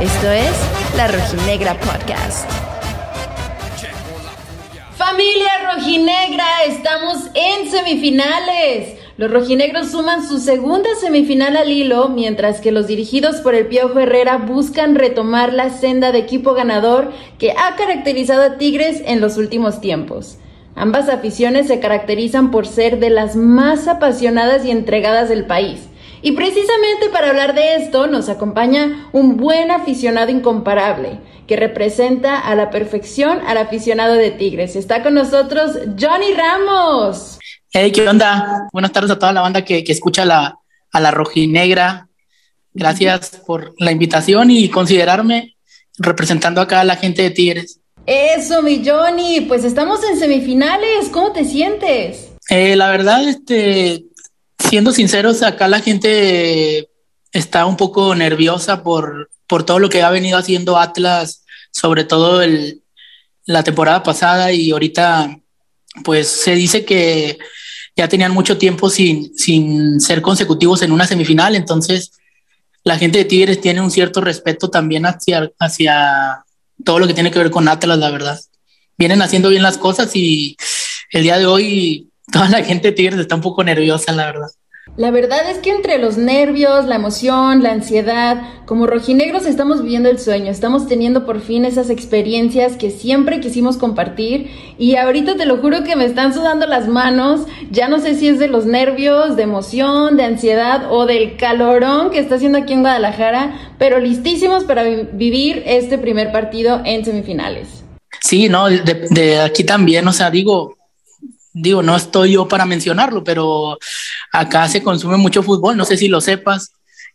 Esto es La Rojinegra Podcast. Familia Rojinegra, estamos en semifinales. Los rojinegros suman su segunda semifinal al hilo, mientras que los dirigidos por el Piojo Herrera buscan retomar la senda de equipo ganador que ha caracterizado a Tigres en los últimos tiempos. Ambas aficiones se caracterizan por ser de las más apasionadas y entregadas del país. Y precisamente para hablar de esto nos acompaña un buen aficionado incomparable, que representa a la perfección al aficionado de Tigres. Está con nosotros Johnny Ramos. Hey, ¿qué onda? Buenas tardes a toda la banda que, escucha la, a la rojinegra. Gracias por la invitación y considerarme representando acá a la gente de Tigres. Eso, mi Johnny, pues estamos en semifinales. ¿Cómo te sientes? Eh, la verdad, este, siendo sinceros, acá la gente está un poco nerviosa por, por todo lo que ha venido haciendo Atlas, sobre todo el, la temporada pasada y ahorita, pues se dice que ya tenían mucho tiempo sin, sin ser consecutivos en una semifinal, entonces la gente de Tigres tiene un cierto respeto también hacia, hacia todo lo que tiene que ver con Atlas, la verdad. Vienen haciendo bien las cosas y el día de hoy toda la gente de Tigres está un poco nerviosa, la verdad. La verdad es que entre los nervios, la emoción, la ansiedad, como rojinegros estamos viviendo el sueño, estamos teniendo por fin esas experiencias que siempre quisimos compartir y ahorita te lo juro que me están sudando las manos, ya no sé si es de los nervios, de emoción, de ansiedad o del calorón que está haciendo aquí en Guadalajara, pero listísimos para vivir este primer partido en semifinales. Sí, no, de, aquí también, o sea, digo, digo, no estoy yo para mencionarlo, pero acá se consume mucho fútbol, no sé si lo sepas,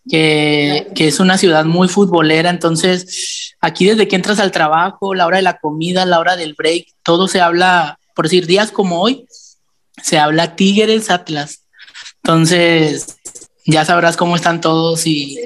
que, que, es una ciudad muy futbolera, entonces aquí desde que entras al trabajo, la hora de la comida, la hora del break, todo se habla, por decir, días como hoy, se habla Tigres Atlas. Entonces, ya sabrás cómo están todos y,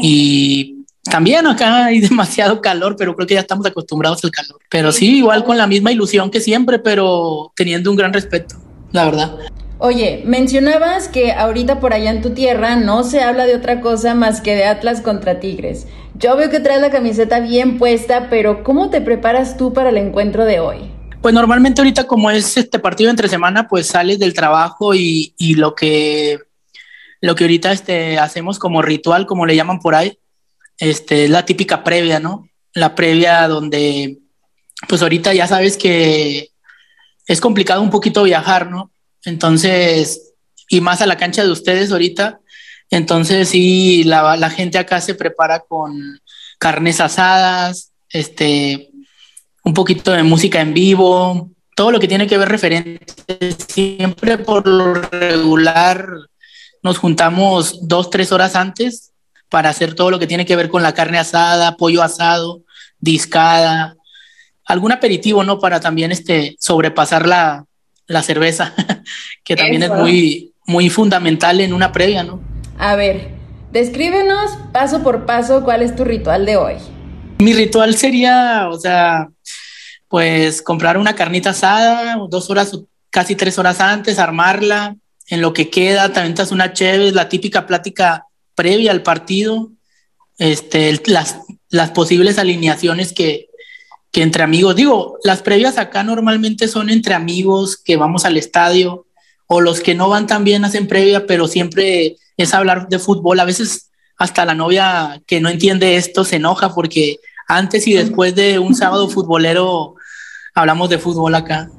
y también acá hay demasiado calor, pero creo que ya estamos acostumbrados al calor. Pero sí, igual con la misma ilusión que siempre, pero teniendo un gran respeto, la verdad. Oye, mencionabas que ahorita por allá en tu tierra no se habla de otra cosa más que de Atlas contra Tigres. Yo veo que traes la camiseta bien puesta, pero ¿cómo te preparas tú para el encuentro de hoy? Pues normalmente ahorita como es este partido entre semana, pues sales del trabajo y, y lo que lo que ahorita este, hacemos como ritual, como le llaman por ahí, este, es la típica previa, ¿no? La previa donde, pues ahorita ya sabes que es complicado un poquito viajar, ¿no? Entonces, y más a la cancha de ustedes ahorita, entonces sí, la, la gente acá se prepara con carnes asadas, este, un poquito de música en vivo, todo lo que tiene que ver referente. Siempre por lo regular nos juntamos dos, tres horas antes para hacer todo lo que tiene que ver con la carne asada, pollo asado, discada, algún aperitivo, ¿no? Para también este, sobrepasar la, la cerveza, que también es muy, muy fundamental en una previa, ¿no? A ver, descríbenos paso por paso cuál es tu ritual de hoy. Mi ritual sería, o sea, pues comprar una carnita asada, dos horas, casi tres horas antes, armarla, en lo que queda, también te una chévere, la típica plática previa al partido, este, las, las posibles alineaciones que, que entre amigos, digo, las previas acá normalmente son entre amigos que vamos al estadio o los que no van también hacen previa, pero siempre es hablar de fútbol. A veces hasta la novia que no entiende esto se enoja porque antes y después de un sábado futbolero hablamos de fútbol acá.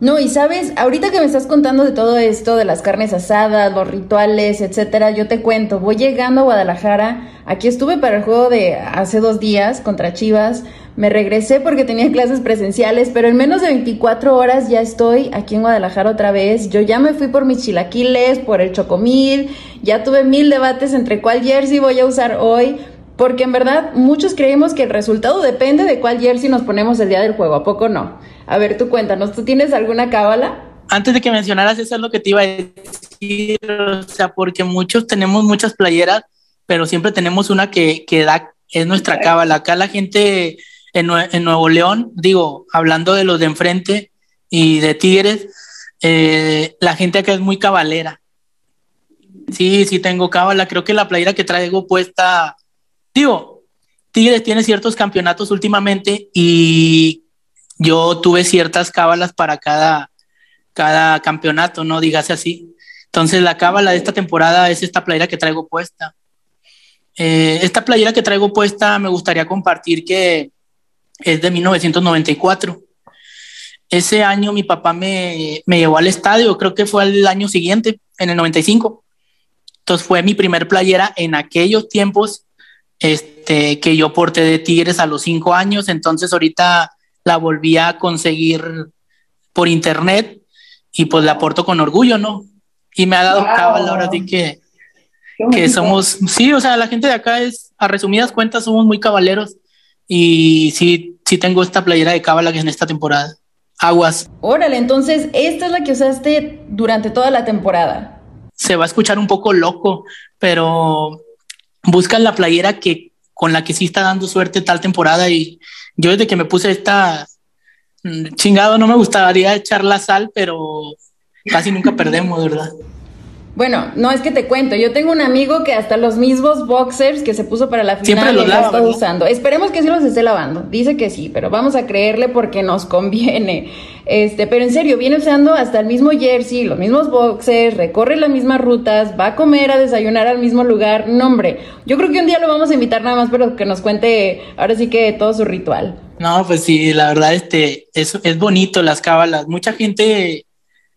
No, y sabes, ahorita que me estás contando de todo esto, de las carnes asadas, los rituales, etcétera, yo te cuento, voy llegando a Guadalajara, aquí estuve para el juego de hace dos días contra Chivas, me regresé porque tenía clases presenciales, pero en menos de 24 horas ya estoy aquí en Guadalajara otra vez, yo ya me fui por mis chilaquiles, por el chocomil, ya tuve mil debates entre cuál jersey voy a usar hoy, porque en verdad muchos creemos que el resultado depende de cuál jersey nos ponemos el día del juego, ¿a poco no? A ver, tú cuéntanos, ¿tú tienes alguna cábala? Antes de que mencionaras eso es lo que te iba a decir, o sea, porque muchos tenemos muchas playeras, pero siempre tenemos una que, que da, es nuestra cábala. Acá la gente en, en, Nuevo León, digo, hablando de los de enfrente y de Tigres, eh, la gente acá es muy cabalera. Sí, sí tengo cábala. Creo que la playera que traigo puesta, digo, Tigres tiene ciertos campeonatos últimamente y yo tuve ciertas cábalas para cada, cada campeonato, no digas así. Entonces la cábala de esta temporada es esta playera que traigo puesta. Eh, esta playera que traigo puesta me gustaría compartir que es de 1994. Ese año mi papá me, me llevó al estadio, creo que fue el año siguiente, en el 95. Entonces fue mi primer playera en aquellos tiempos este, que yo porté de Tigres a los cinco años. Entonces ahorita la volví a conseguir por internet y pues la porto con orgullo, ¿no? Y me ha dado wow. ahora sí que, que somos, sí, o sea, la gente de acá es, a resumidas cuentas, somos muy cabaleros y sí, sí tengo esta playera de cábala que es en esta temporada. Aguas. Órale, entonces esta es la que usaste durante toda la temporada. Se va a escuchar un poco loco, pero buscan la playera que con la que sí está dando suerte tal temporada y yo desde que me puse esta mm, chingado no me gustaría echar la sal, pero casi nunca perdemos, ¿verdad? Bueno, no es que te cuento, yo tengo un amigo que hasta los mismos boxers que se puso para la final Siempre los lava, está usando. Esperemos que sí los esté lavando. Dice que sí, pero vamos a creerle porque nos conviene. Este, pero en serio, viene usando hasta el mismo jersey, los mismos boxers, recorre las mismas rutas, va a comer, a desayunar al mismo lugar. No, hombre, yo creo que un día lo vamos a invitar nada más, pero que nos cuente ahora sí que todo su ritual. No, pues sí, la verdad, este, es, es bonito las cábalas. Mucha gente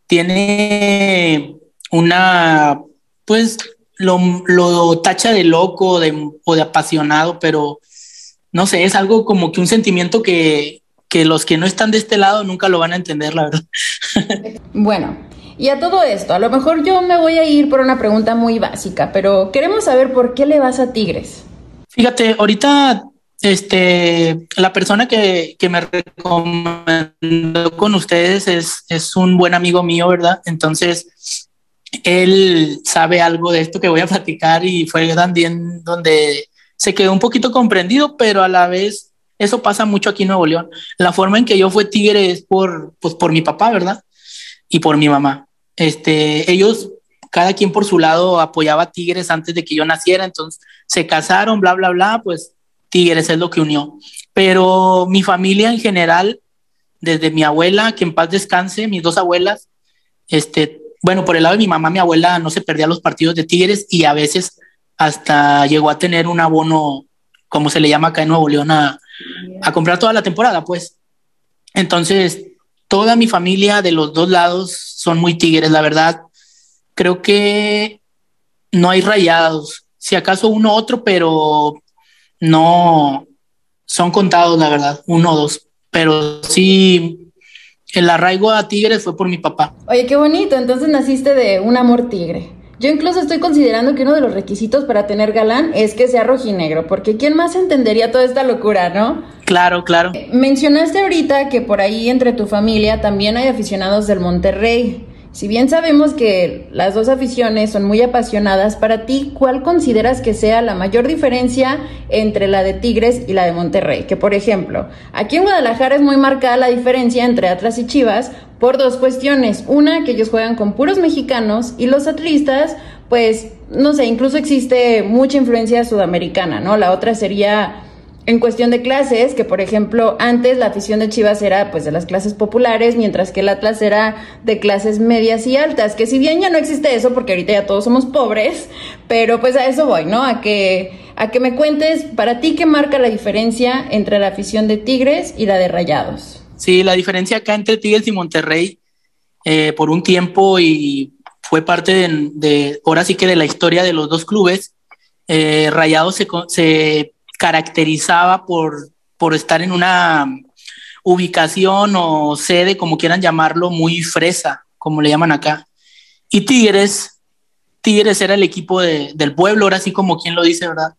tiene una, pues lo, lo tacha de loco de, o de apasionado, pero no sé, es algo como que un sentimiento que, que los que no están de este lado nunca lo van a entender, la verdad. bueno, y a todo esto, a lo mejor yo me voy a ir por una pregunta muy básica, pero queremos saber por qué le vas a Tigres. Fíjate, ahorita este, la persona que, que me recomendó con ustedes es, es un buen amigo mío, ¿verdad? Entonces, él sabe algo de esto que voy a platicar y fue también donde se quedó un poquito comprendido, pero a la vez eso pasa mucho aquí en Nuevo León. La forma en que yo fui tigre es por, pues, por mi papá, ¿verdad? Y por mi mamá. Este, ellos, cada quien por su lado, apoyaba a Tigres antes de que yo naciera, entonces se casaron, bla, bla, bla, pues Tigres es lo que unió. Pero mi familia en general, desde mi abuela, que en paz descanse, mis dos abuelas, este, bueno, por el lado de mi mamá, mi abuela no se perdía los partidos de Tigres y a veces hasta llegó a tener un abono, como se le llama acá en Nuevo León, a, comprar toda la temporada, pues. Entonces, toda mi familia de los dos lados son muy Tigres, la verdad. Creo que no hay rayados, si acaso uno otro, pero no son contados, la verdad, uno o dos. Pero sí, el arraigo a Tigres fue por mi papá. Oye, qué bonito, entonces naciste de un amor tigre. Yo incluso estoy considerando que uno de los requisitos para tener galán es que sea rojinegro, porque ¿quién más entendería toda esta locura, no? Claro, claro. Mencionaste ahorita que por ahí entre tu familia también hay aficionados del Monterrey. Si bien sabemos que las dos aficiones son muy apasionadas, para ti, ¿cuál consideras que sea la mayor diferencia entre la de Tigres y la de Monterrey? Que por ejemplo, aquí en Guadalajara es muy marcada la diferencia entre Atlas y Chivas por dos cuestiones. Una, que ellos juegan con puros mexicanos y los atlistas, pues, no sé, incluso existe mucha influencia sudamericana, ¿no? La otra sería en cuestión de clases, que por ejemplo antes la afición de Chivas era pues de las clases populares, mientras que el Atlas era de clases medias y altas, que si bien ya no existe eso, porque ahorita ya todos somos pobres, pero pues a eso voy, ¿no? A que, a que me cuentes para ti qué marca la diferencia entre la afición de Tigres y la de Rayados. Sí, la diferencia acá entre Tigres y Monterrey eh, por un tiempo y fue parte de, ahora sí que de la historia de los dos clubes, eh, Rayados se caracterizaba por, por estar en una ubicación o sede, como quieran llamarlo, muy fresa, como le llaman acá. Y Tigres, Tigres era el equipo de, del pueblo, ahora sí como quien lo dice, ¿verdad?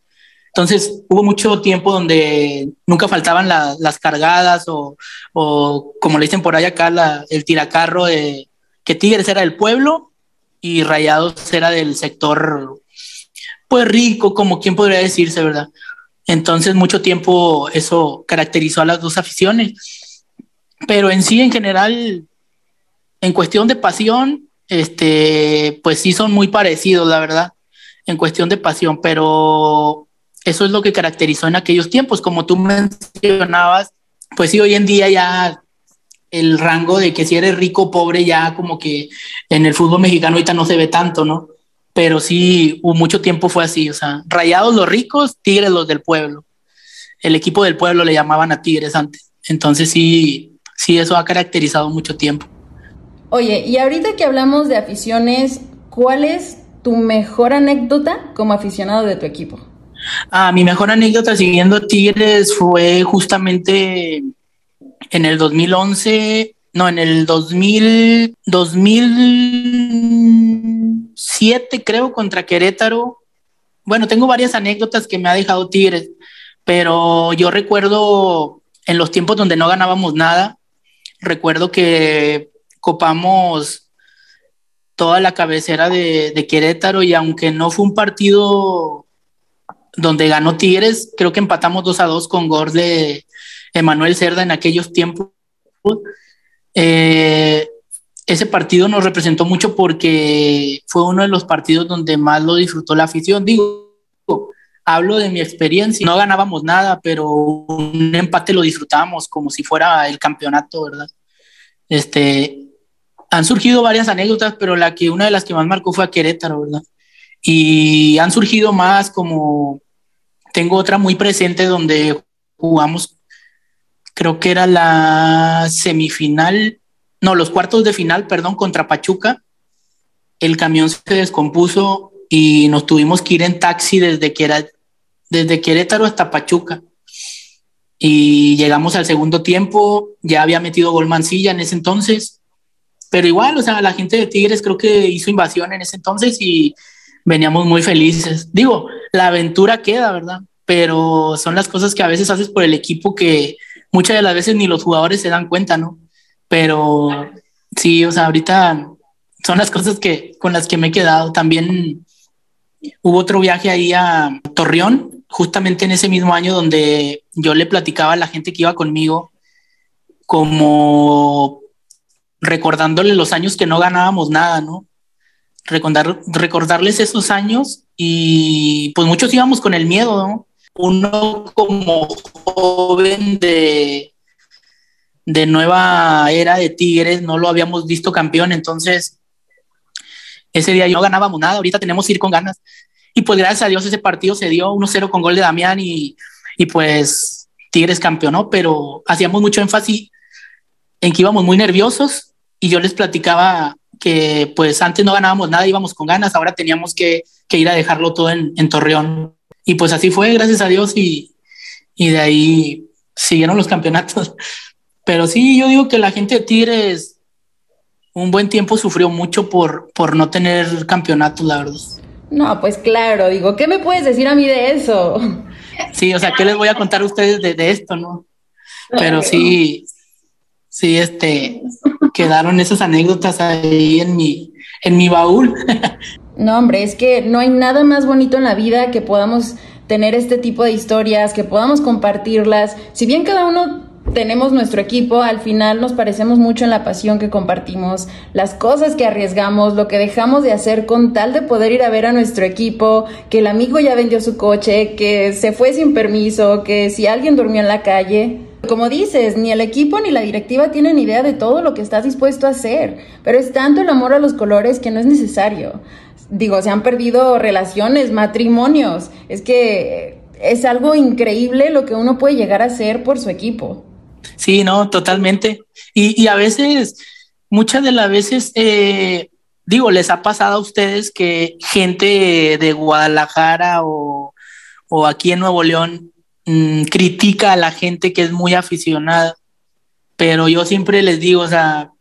Entonces hubo mucho tiempo donde nunca faltaban la, las cargadas o, o, como le dicen por ahí acá, el tiracarro de que Tigres era del pueblo y Rayados era del sector, pues rico, como quien podría decirse, ¿verdad? Entonces, mucho tiempo eso caracterizó a las dos aficiones. Pero en sí, en general, en cuestión de pasión, este, pues sí son muy parecidos, la verdad, en cuestión de pasión, pero eso es lo que caracterizó en aquellos tiempos, como tú mencionabas, pues sí, hoy en día ya el rango de que si eres rico o pobre ya como que en el fútbol mexicano ahorita no se ve tanto, ¿no? Pero sí, mucho tiempo fue así, o sea, rayados los ricos, tigres los del pueblo. El equipo del pueblo le llamaban a tigres antes. Entonces sí, sí, eso ha caracterizado mucho tiempo. Oye, y ahorita que hablamos de aficiones, ¿cuál es tu mejor anécdota como aficionado de tu equipo? Ah, mi mejor anécdota siguiendo Tigres fue justamente en el 2011, no, en el 2000, 2007 creo contra Querétaro. Bueno, tengo varias anécdotas que me ha dejado Tigres, pero yo recuerdo en los tiempos donde no ganábamos nada, recuerdo que copamos toda la cabecera de, de Querétaro y aunque no fue un partido donde ganó Tigres, creo que empatamos 2 a 2 con gol de Emanuel Cerda en aquellos tiempos. Eh, ese partido nos representó mucho porque fue uno de los partidos donde más lo disfrutó la afición. Digo, hablo de mi experiencia, no ganábamos nada, pero un empate lo disfrutábamos como si fuera el campeonato, ¿verdad? Este, han surgido varias anécdotas, pero la que una de las que más marcó fue a Querétaro, ¿verdad? Y han surgido más como, tengo otra muy presente donde jugamos, creo que era la semifinal, no, los cuartos de final, perdón, contra Pachuca. El camión se descompuso y nos tuvimos que ir en taxi desde, que era, desde Querétaro hasta Pachuca. Y llegamos al segundo tiempo, ya había metido gol Mancilla en ese entonces, pero igual, o sea, la gente de Tigres creo que hizo invasión en ese entonces y veníamos muy felices. Digo, la aventura queda, ¿verdad? Pero son las cosas que a veces haces por el equipo que muchas de las veces ni los jugadores se dan cuenta, ¿no? Pero sí, o sea, ahorita son las cosas que con las que me he quedado. También hubo otro viaje ahí a Torreón, justamente en ese mismo año donde yo le platicaba a la gente que iba conmigo como recordándole los años que no ganábamos nada, ¿no? recordar, recordarles esos años y pues muchos íbamos con el miedo, ¿no? Uno como joven de, de nueva era de Tigres, no lo habíamos visto campeón, entonces ese día no ganábamos nada, ahorita tenemos que ir con ganas. Y pues gracias a Dios ese partido se dio 1-0 con gol de Damián y, y pues Tigres campeonó, pero hacíamos mucho énfasis en que íbamos muy nerviosos y yo les platicaba que pues antes no ganábamos nada, íbamos con ganas, ahora teníamos que, ir a dejarlo todo en, Torreón. Y pues así fue, gracias a Dios, y, de ahí siguieron los campeonatos. Pero sí, yo digo que la gente de Tigres un buen tiempo sufrió mucho por, por no tener campeonatos, la verdad. No, pues claro, digo, ¿qué me puedes decir a mí de eso? Sí, o sea, ¿qué les voy a contar a ustedes de, de esto, no? Pero sí, sí, este, quedaron esas anécdotas ahí en mi, en mi baúl. no, hombre, es que no hay nada más bonito en la vida que podamos tener este tipo de historias, que podamos compartirlas. Si bien cada uno tenemos nuestro equipo, al final nos parecemos mucho en la pasión que compartimos, las cosas que arriesgamos, lo que dejamos de hacer con tal de poder ir a ver a nuestro equipo, que el amigo ya vendió su coche, que se fue sin permiso, que si alguien durmió en la calle. Como dices, ni el equipo ni la directiva tienen idea de todo lo que estás dispuesto a hacer, pero es tanto el amor a los colores que no es necesario. Digo, se han perdido relaciones, matrimonios. Es que es algo increíble lo que uno puede llegar a hacer por su equipo. Sí, no, totalmente. Y, a veces, muchas de las veces, eh, digo, les ha pasado a ustedes que gente de Guadalajara o, o aquí en Nuevo León Mm, critica a la gente que es muy aficionada, pero yo siempre les digo, o sea,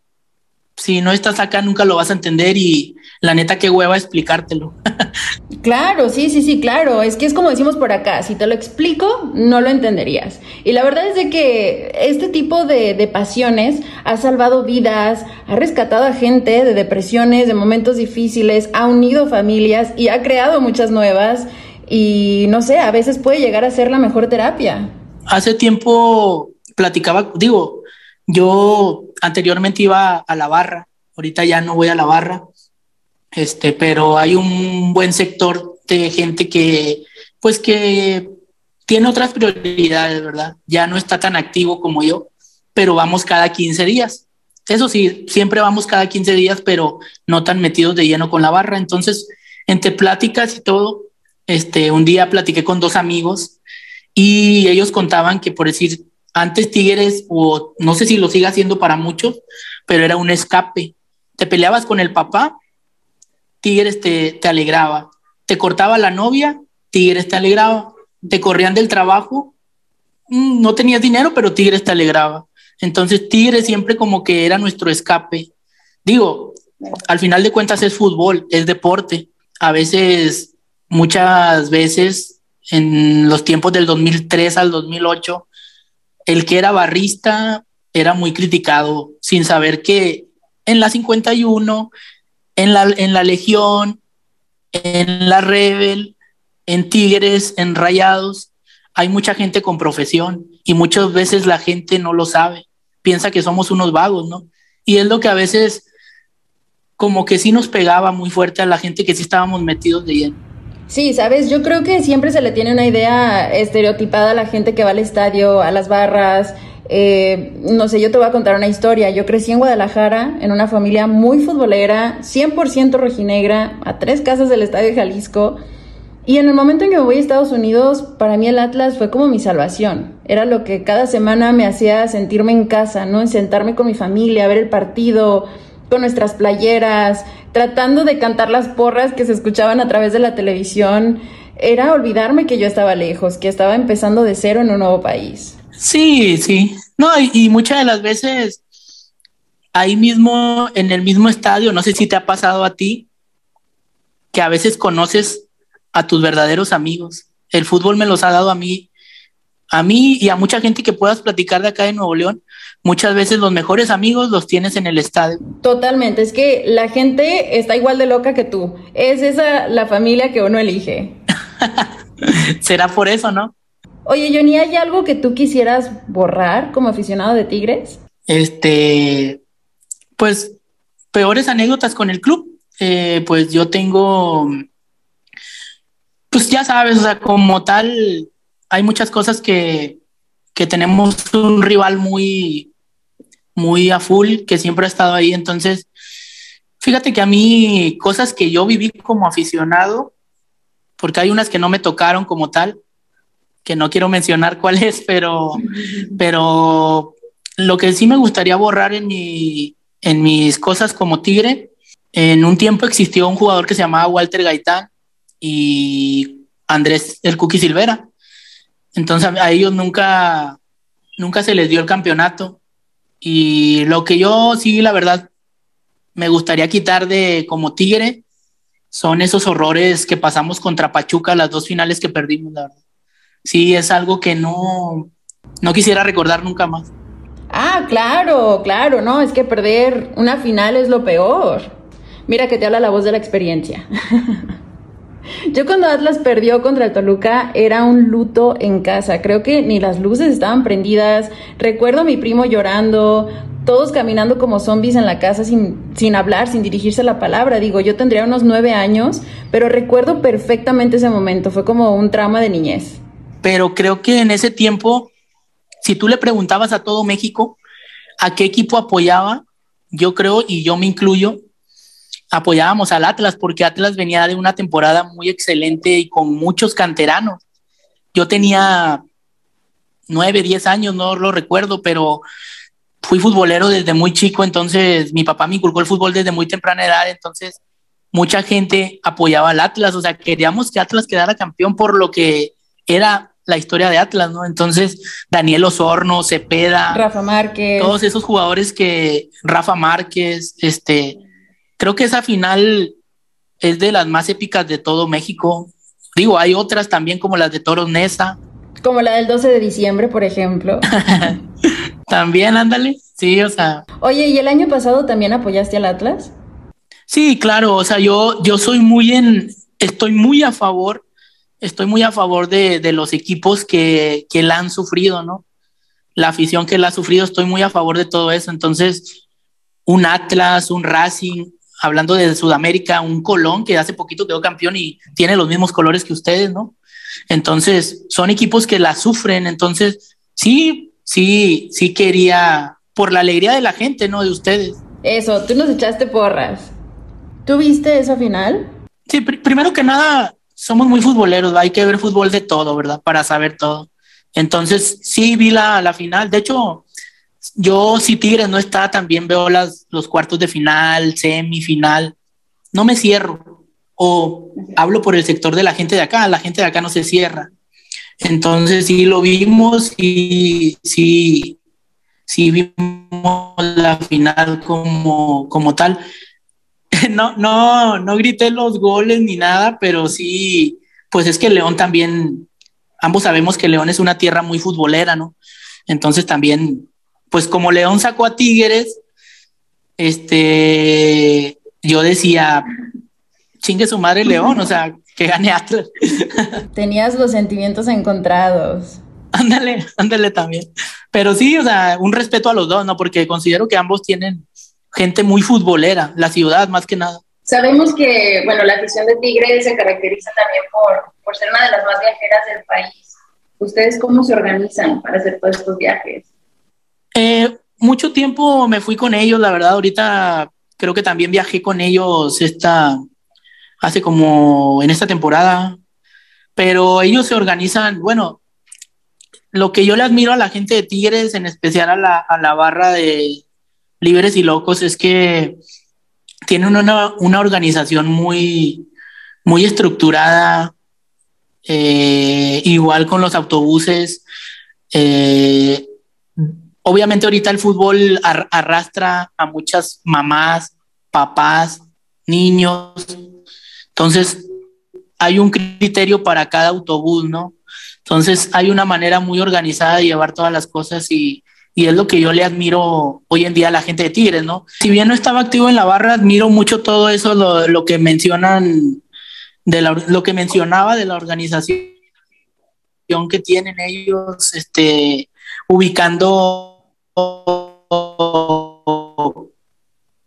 si no estás acá nunca lo vas a entender y la neta qué hueva explicártelo. claro, sí, sí, sí, claro. Es que es como decimos por acá, si te lo explico, no lo entenderías. Y la verdad es de que este tipo de, de pasiones ha salvado vidas, ha rescatado a gente de depresiones, de momentos difíciles, ha unido familias y ha creado muchas nuevas y no sé, a veces puede llegar a ser la mejor terapia. Hace tiempo platicaba, digo, yo anteriormente iba a la barra, ahorita ya no voy a la barra, este, pero hay un buen sector de gente que, pues que tiene otras prioridades, ¿verdad? Ya no está tan activo como yo, pero vamos cada 15 días. Eso sí, siempre vamos cada 15 días, pero no tan metidos de lleno con la barra. Entonces, entre pláticas y todo, este, un día platiqué con dos amigos y ellos contaban que, por decir, antes Tigres, o no sé si lo sigue haciendo para muchos, pero era un escape. Te peleabas con el papá, Tigres te, alegraba. Te cortaba la novia, Tigres te alegraba. Te corrían del trabajo, mm, no tenías dinero, pero Tigres te alegraba. Entonces Tigres siempre como que era nuestro escape. Digo, al final de cuentas es fútbol, es deporte. A veces, muchas veces, en los tiempos del 2003 al 2008, el que era barrista era muy criticado sin saber que en la 51, en la, en la Legión, en la Rebel, en Tigres, en Rayados, hay mucha gente con profesión y muchas veces la gente no lo sabe, piensa que somos unos vagos, ¿no? Y es lo que a veces como que sí nos pegaba muy fuerte a la gente que sí estábamos metidos de lleno. Sí, sabes, yo creo que siempre se le tiene una idea estereotipada a la gente que va al estadio, a las barras. Eh, no sé, yo te voy a contar una historia. Yo crecí en Guadalajara, en una familia muy futbolera, 100% rojinegra, a tres casas del estadio de Jalisco. Y en el momento en que me voy a Estados Unidos, para mí el Atlas fue como mi salvación. Era lo que cada semana me hacía sentirme en casa, ¿no? En sentarme con mi familia, ver el partido, con nuestras playeras, tratando de cantar las porras que se escuchaban a través de la televisión, era olvidarme que yo estaba lejos, que estaba empezando de cero en un nuevo país. Sí, sí. No, y, muchas de las veces ahí mismo, en el mismo estadio, no sé si te ha pasado a ti, que a veces conoces a tus verdaderos amigos. El fútbol me los ha dado a mí, a mí y a mucha gente que puedas platicar de acá de Nuevo León, muchas veces los mejores amigos los tienes en el estadio. Totalmente, es que la gente está igual de loca que tú. Es esa la familia que uno elige. Será por eso, ¿no? Oye, Johnny, ¿hay algo que tú quisieras borrar como aficionado de Tigres? Este, pues, peores anécdotas con el club. Eh, pues yo tengo, pues ya sabes, o sea, como tal, hay muchas cosas que, que tenemos un rival muy, muy a full, que siempre ha estado ahí. Entonces, fíjate que a mí cosas que yo viví como aficionado, porque hay unas que no me tocaron como tal, que no quiero mencionar cuáles, pero, pero lo que sí me gustaría borrar en, mi, en mis cosas como Tigre, en un tiempo existió un jugador que se llamaba Walter Gaitán y Andrés el Cookie Silvera. Entonces a ellos nunca, nunca se les dio el campeonato y lo que yo sí, la verdad, me gustaría quitar de como Tigre son esos horrores que pasamos contra Pachuca, las dos finales que perdimos, la verdad. Sí, es algo que no, no quisiera recordar nunca más. Ah, claro, claro, no, es que perder una final es lo peor. Mira que te habla la voz de la experiencia. Yo cuando Atlas perdió contra el Toluca era un luto en casa. Creo que ni las luces estaban prendidas. Recuerdo a mi primo llorando, todos caminando como zombies en la casa sin, sin hablar, sin dirigirse la palabra. Digo, yo tendría unos nueve años, pero recuerdo perfectamente ese momento. Fue como un trauma de niñez. Pero creo que en ese tiempo, si tú le preguntabas a todo México a qué equipo apoyaba, yo creo, y yo me incluyo, apoyábamos al Atlas porque Atlas venía de una temporada muy excelente y con muchos canteranos. Yo tenía nueve, diez años, no lo recuerdo, pero fui futbolero desde muy chico, entonces mi papá me inculcó el fútbol desde muy temprana edad, entonces mucha gente apoyaba al Atlas, o sea, queríamos que Atlas quedara campeón por lo que era la historia de Atlas, ¿no? Entonces, Daniel Osorno, Cepeda, Rafa Márquez, todos esos jugadores que, Rafa Márquez, este, Creo que esa final es de las más épicas de todo México. Digo, hay otras también como las de Toros Nesa. Como la del 12 de diciembre, por ejemplo. también, ándale. Sí, o sea. Oye, ¿y el año pasado también apoyaste al Atlas? Sí, claro. O sea, yo, yo soy muy en. Estoy muy a favor. Estoy muy a favor de, de los equipos que, que la han sufrido, ¿no? La afición que la ha sufrido, estoy muy a favor de todo eso. Entonces, un Atlas, un Racing, hablando de Sudamérica, un Colón que hace poquito quedó campeón y tiene los mismos colores que ustedes, ¿no? Entonces, son equipos que la sufren, entonces, sí, sí, sí quería, por la alegría de la gente, ¿no? De ustedes. Eso, tú nos echaste porras. ¿Tú viste esa final? Sí, pr primero que nada, somos muy futboleros, hay que ver fútbol de todo, ¿verdad? Para saber todo. Entonces, sí vi la, la final. De hecho, yo si Tigres no está, también veo las, los cuartos de final, semifinal. No me cierro. O hablo por el sector de la gente de acá, la gente de acá no se cierra. Entonces sí lo vimos y sí, sí vimos la final como, como tal. No, no, no grité los goles ni nada, pero sí, pues es que León también, ambos sabemos que León es una tierra muy futbolera, ¿no? Entonces también pues como León sacó a Tigres, este, yo decía, chingue su madre León, o sea, que gane Atlas. Tenías los sentimientos encontrados. Ándale, ándale también. Pero sí, o sea, un respeto a los dos, ¿no? Porque considero que ambos tienen gente muy futbolera, la ciudad más que nada. Sabemos que, bueno, la afición de Tigres se caracteriza también por, por ser una de las más viajeras del país. ¿Ustedes cómo se organizan para hacer todos estos viajes? Eh, mucho tiempo me fui con ellos, la verdad, ahorita creo que también viajé con ellos esta, hace como en esta temporada, pero ellos se organizan, bueno, lo que yo le admiro a la gente de Tigres, en especial a la, a la barra de Libres y Locos, es que tienen una, una organización muy, muy estructurada, eh, igual con los autobuses. Eh, obviamente ahorita el fútbol arrastra a muchas mamás, papás, niños. Entonces, hay un criterio para cada autobús, ¿no? Entonces, hay una manera muy organizada de llevar todas las cosas y, y es lo que yo le admiro hoy en día a la gente de Tigres, ¿no? Si bien no estaba activo en la barra, admiro mucho todo eso, lo, lo que mencionan, de la, lo que mencionaba de la organización que tienen ellos, este, ubicando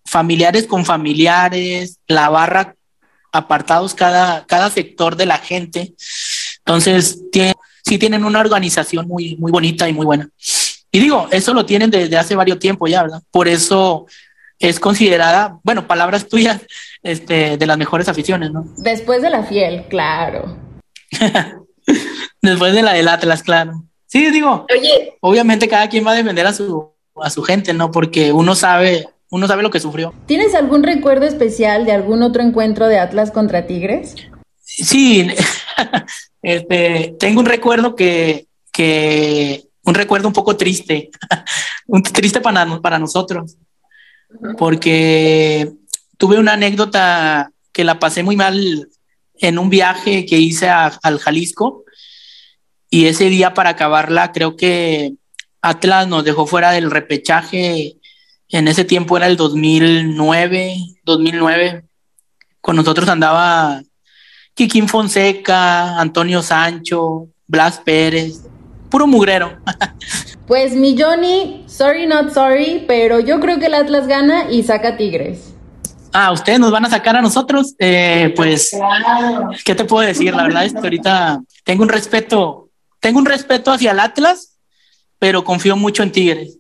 familiares con familiares, la barra apartados cada, cada sector de la gente. Entonces, tiene, sí tienen una organización muy, muy bonita y muy buena. Y digo, eso lo tienen desde hace varios tiempos ya, ¿verdad? Por eso es considerada, bueno, palabras tuyas, este, de las mejores aficiones, ¿no? Después de la fiel, claro. Después de la del Atlas, claro. Sí, digo, Oye. obviamente cada quien va a defender a su, a su gente, ¿no? Porque uno sabe, uno sabe lo que sufrió. ¿Tienes algún recuerdo especial de algún otro encuentro de Atlas contra Tigres? Sí, este, tengo un recuerdo que, que, un recuerdo un poco triste, un triste para, para nosotros, porque tuve una anécdota que la pasé muy mal en un viaje que hice al Jalisco y ese día para acabarla creo que Atlas nos dejó fuera del repechaje, en ese tiempo era el 2009, 2009, con nosotros andaba Kikín Fonseca, Antonio Sancho, Blas Pérez, puro mugrero. Pues mi Johnny, sorry not sorry, pero yo creo que el Atlas gana y saca Tigres. Ah, ustedes nos van a sacar a nosotros, eh, pues, ¿qué te puedo decir? La verdad es que ahorita tengo un respeto tengo un respeto hacia el Atlas, pero confío mucho en Tigres,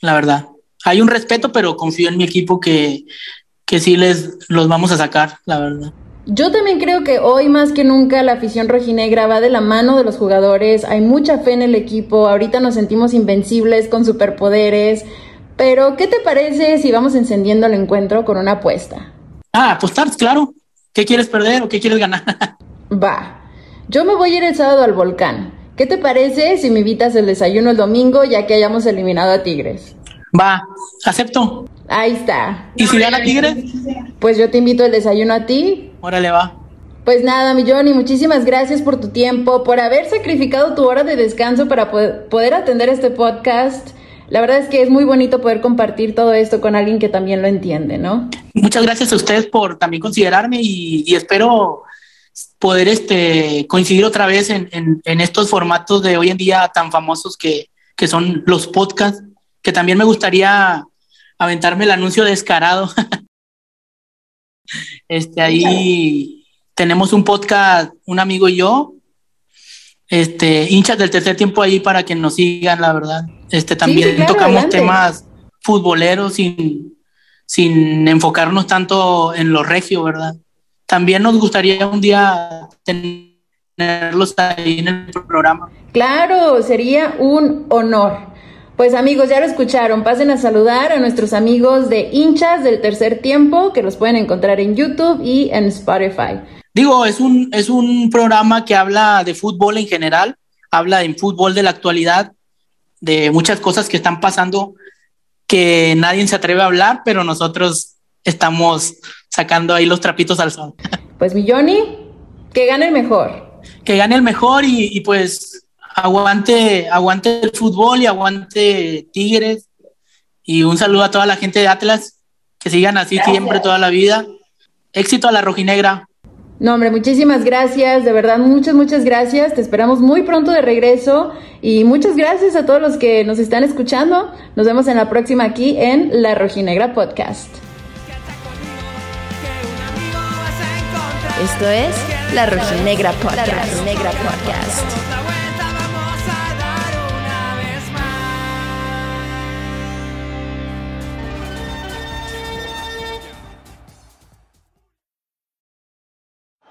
la verdad. Hay un respeto, pero confío en mi equipo que, que sí les los vamos a sacar, la verdad. Yo también creo que hoy más que nunca la afición rojinegra va de la mano de los jugadores, hay mucha fe en el equipo, ahorita nos sentimos invencibles con superpoderes, pero ¿qué te parece si vamos encendiendo el encuentro con una apuesta? Ah, apostar, claro. ¿Qué quieres perder o qué quieres ganar? Va, yo me voy a ir el sábado al volcán. ¿Qué te parece si me invitas el desayuno el domingo ya que hayamos eliminado a Tigres? Va, acepto. Ahí está. ¿Y si gana Tigres? Pues yo te invito el desayuno a ti. Órale, va. Pues nada, mi Johnny, muchísimas gracias por tu tiempo, por haber sacrificado tu hora de descanso para poder atender este podcast. La verdad es que es muy bonito poder compartir todo esto con alguien que también lo entiende, ¿no? Muchas gracias a ustedes por también considerarme y, y espero poder este, coincidir otra vez en, en, en, estos formatos de hoy en día tan famosos que, que son los podcasts, que también me gustaría aventarme el anuncio descarado Este, ahí tenemos un podcast, un amigo y yo, este, hinchas del tercer tiempo ahí para que nos sigan, la verdad. Este, también tocamos temas futboleros sin, sin enfocarnos tanto en lo regio, ¿verdad? También nos gustaría un día tenerlos ahí en el programa. Claro, sería un honor. Pues amigos, ya lo escucharon, pasen a saludar a nuestros amigos de hinchas del tercer tiempo, que los pueden encontrar en YouTube y en Spotify. Digo, es un, es un programa que habla de fútbol en general, habla de fútbol de la actualidad, de muchas cosas que están pasando que nadie se atreve a hablar, pero nosotros estamos sacando ahí los trapitos al sol. Pues mi Johnny, que gane el mejor. Que gane el mejor y, y pues aguante, aguante el fútbol y aguante Tigres. Y un saludo a toda la gente de Atlas, que sigan así siempre toda la vida. Éxito a la rojinegra. No, hombre, muchísimas gracias, de verdad, muchas, muchas gracias. Te esperamos muy pronto de regreso y muchas gracias a todos los que nos están escuchando. Nos vemos en la próxima aquí en La Rojinegra Podcast. Esto es La Rojinegra Podcast. La Rojinegra Podcast.